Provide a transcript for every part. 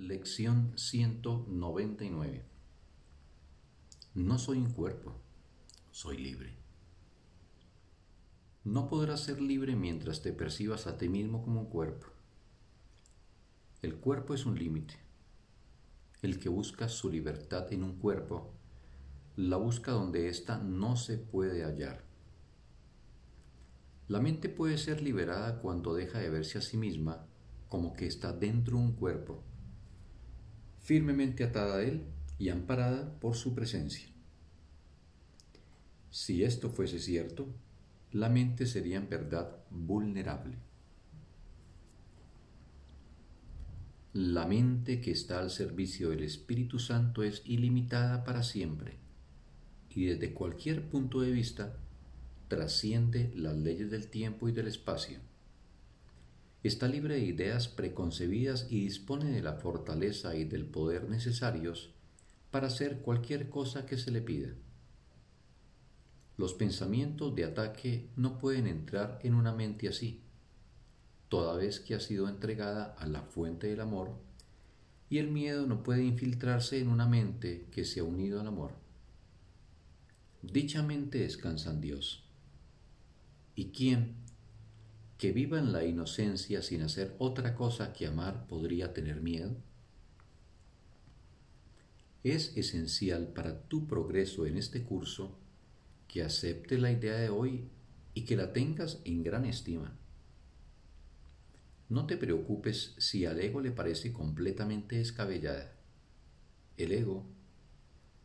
Lección 199 No soy un cuerpo, soy libre. No podrás ser libre mientras te percibas a ti mismo como un cuerpo. El cuerpo es un límite. El que busca su libertad en un cuerpo, la busca donde ésta no se puede hallar. La mente puede ser liberada cuando deja de verse a sí misma como que está dentro de un cuerpo, firmemente atada a él y amparada por su presencia. Si esto fuese cierto, la mente sería en verdad vulnerable. La mente que está al servicio del Espíritu Santo es ilimitada para siempre y desde cualquier punto de vista trasciende las leyes del tiempo y del espacio. Está libre de ideas preconcebidas y dispone de la fortaleza y del poder necesarios para hacer cualquier cosa que se le pida. Los pensamientos de ataque no pueden entrar en una mente así, toda vez que ha sido entregada a la fuente del amor, y el miedo no puede infiltrarse en una mente que se ha unido al amor. Dicha mente descansa en Dios. ¿Y quién, que viva en la inocencia sin hacer otra cosa que amar, podría tener miedo? Es esencial para tu progreso en este curso que acepte la idea de hoy y que la tengas en gran estima. No te preocupes si al ego le parece completamente descabellada. El ego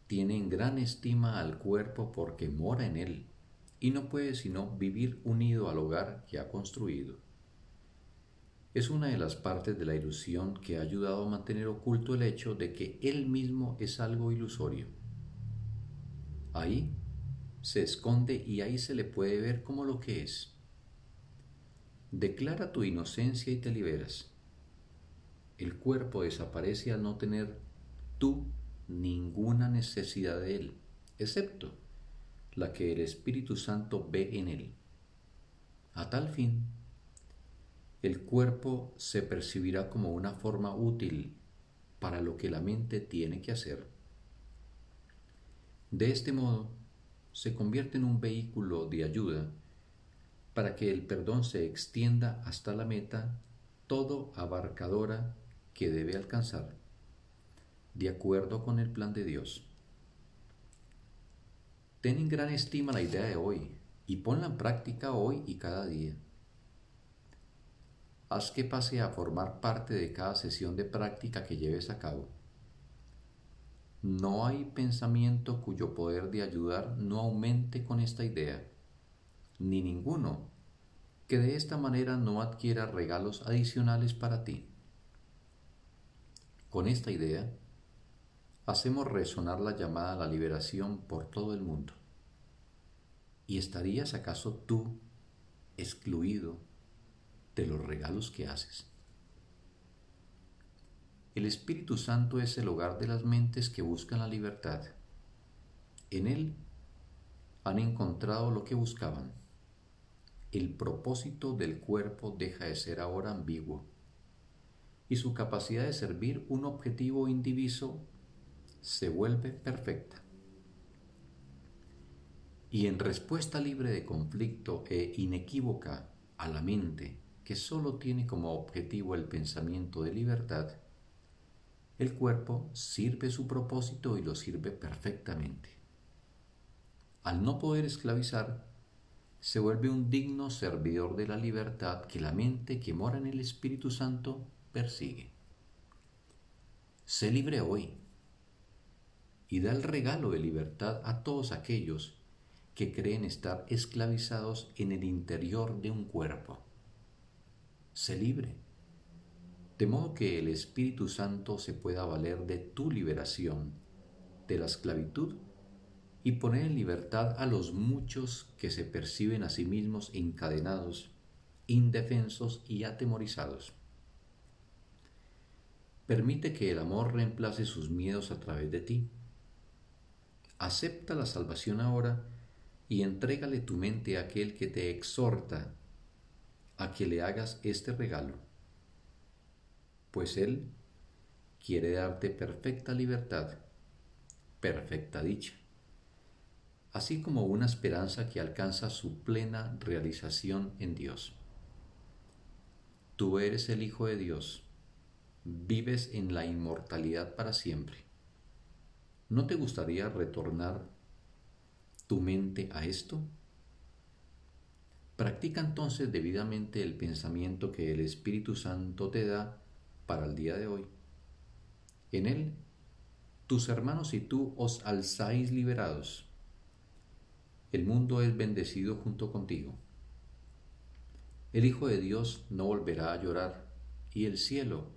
tiene en gran estima al cuerpo porque mora en él y no puede sino vivir unido al hogar que ha construido. Es una de las partes de la ilusión que ha ayudado a mantener oculto el hecho de que él mismo es algo ilusorio. Ahí se esconde y ahí se le puede ver como lo que es. Declara tu inocencia y te liberas. El cuerpo desaparece al no tener tú ninguna necesidad de él, excepto la que el Espíritu Santo ve en él. A tal fin, el cuerpo se percibirá como una forma útil para lo que la mente tiene que hacer. De este modo, se convierte en un vehículo de ayuda para que el perdón se extienda hasta la meta todo abarcadora que debe alcanzar, de acuerdo con el plan de Dios. Ten en gran estima la idea de hoy y ponla en práctica hoy y cada día. Haz que pase a formar parte de cada sesión de práctica que lleves a cabo. No hay pensamiento cuyo poder de ayudar no aumente con esta idea, ni ninguno que de esta manera no adquiera regalos adicionales para ti. Con esta idea, hacemos resonar la llamada a la liberación por todo el mundo. ¿Y estarías acaso tú excluido de los regalos que haces? El Espíritu Santo es el hogar de las mentes que buscan la libertad. En Él han encontrado lo que buscaban. El propósito del cuerpo deja de ser ahora ambiguo y su capacidad de servir un objetivo indiviso se vuelve perfecta. Y en respuesta libre de conflicto e inequívoca a la mente que sólo tiene como objetivo el pensamiento de libertad, el cuerpo sirve su propósito y lo sirve perfectamente. Al no poder esclavizar, se vuelve un digno servidor de la libertad que la mente que mora en el Espíritu Santo persigue. Sé libre hoy y da el regalo de libertad a todos aquellos que creen estar esclavizados en el interior de un cuerpo. Sé libre, de modo que el Espíritu Santo se pueda valer de tu liberación de la esclavitud y poner en libertad a los muchos que se perciben a sí mismos encadenados, indefensos y atemorizados. Permite que el amor reemplace sus miedos a través de ti acepta la salvación ahora y entrégale tu mente a aquel que te exhorta a que le hagas este regalo, pues Él quiere darte perfecta libertad, perfecta dicha, así como una esperanza que alcanza su plena realización en Dios. Tú eres el Hijo de Dios, vives en la inmortalidad para siempre. ¿No te gustaría retornar tu mente a esto? Practica entonces debidamente el pensamiento que el Espíritu Santo te da para el día de hoy. En él, tus hermanos y tú os alzáis liberados. El mundo es bendecido junto contigo. El Hijo de Dios no volverá a llorar y el cielo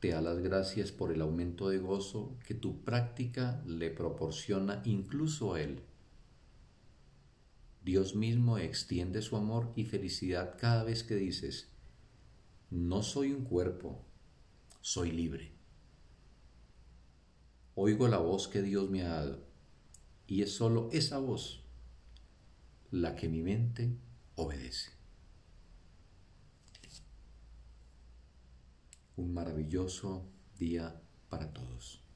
te da las gracias por el aumento de gozo que tu práctica le proporciona incluso a Él. Dios mismo extiende su amor y felicidad cada vez que dices, no soy un cuerpo, soy libre. Oigo la voz que Dios me ha dado y es sólo esa voz la que mi mente obedece. Un maravilloso día para todos.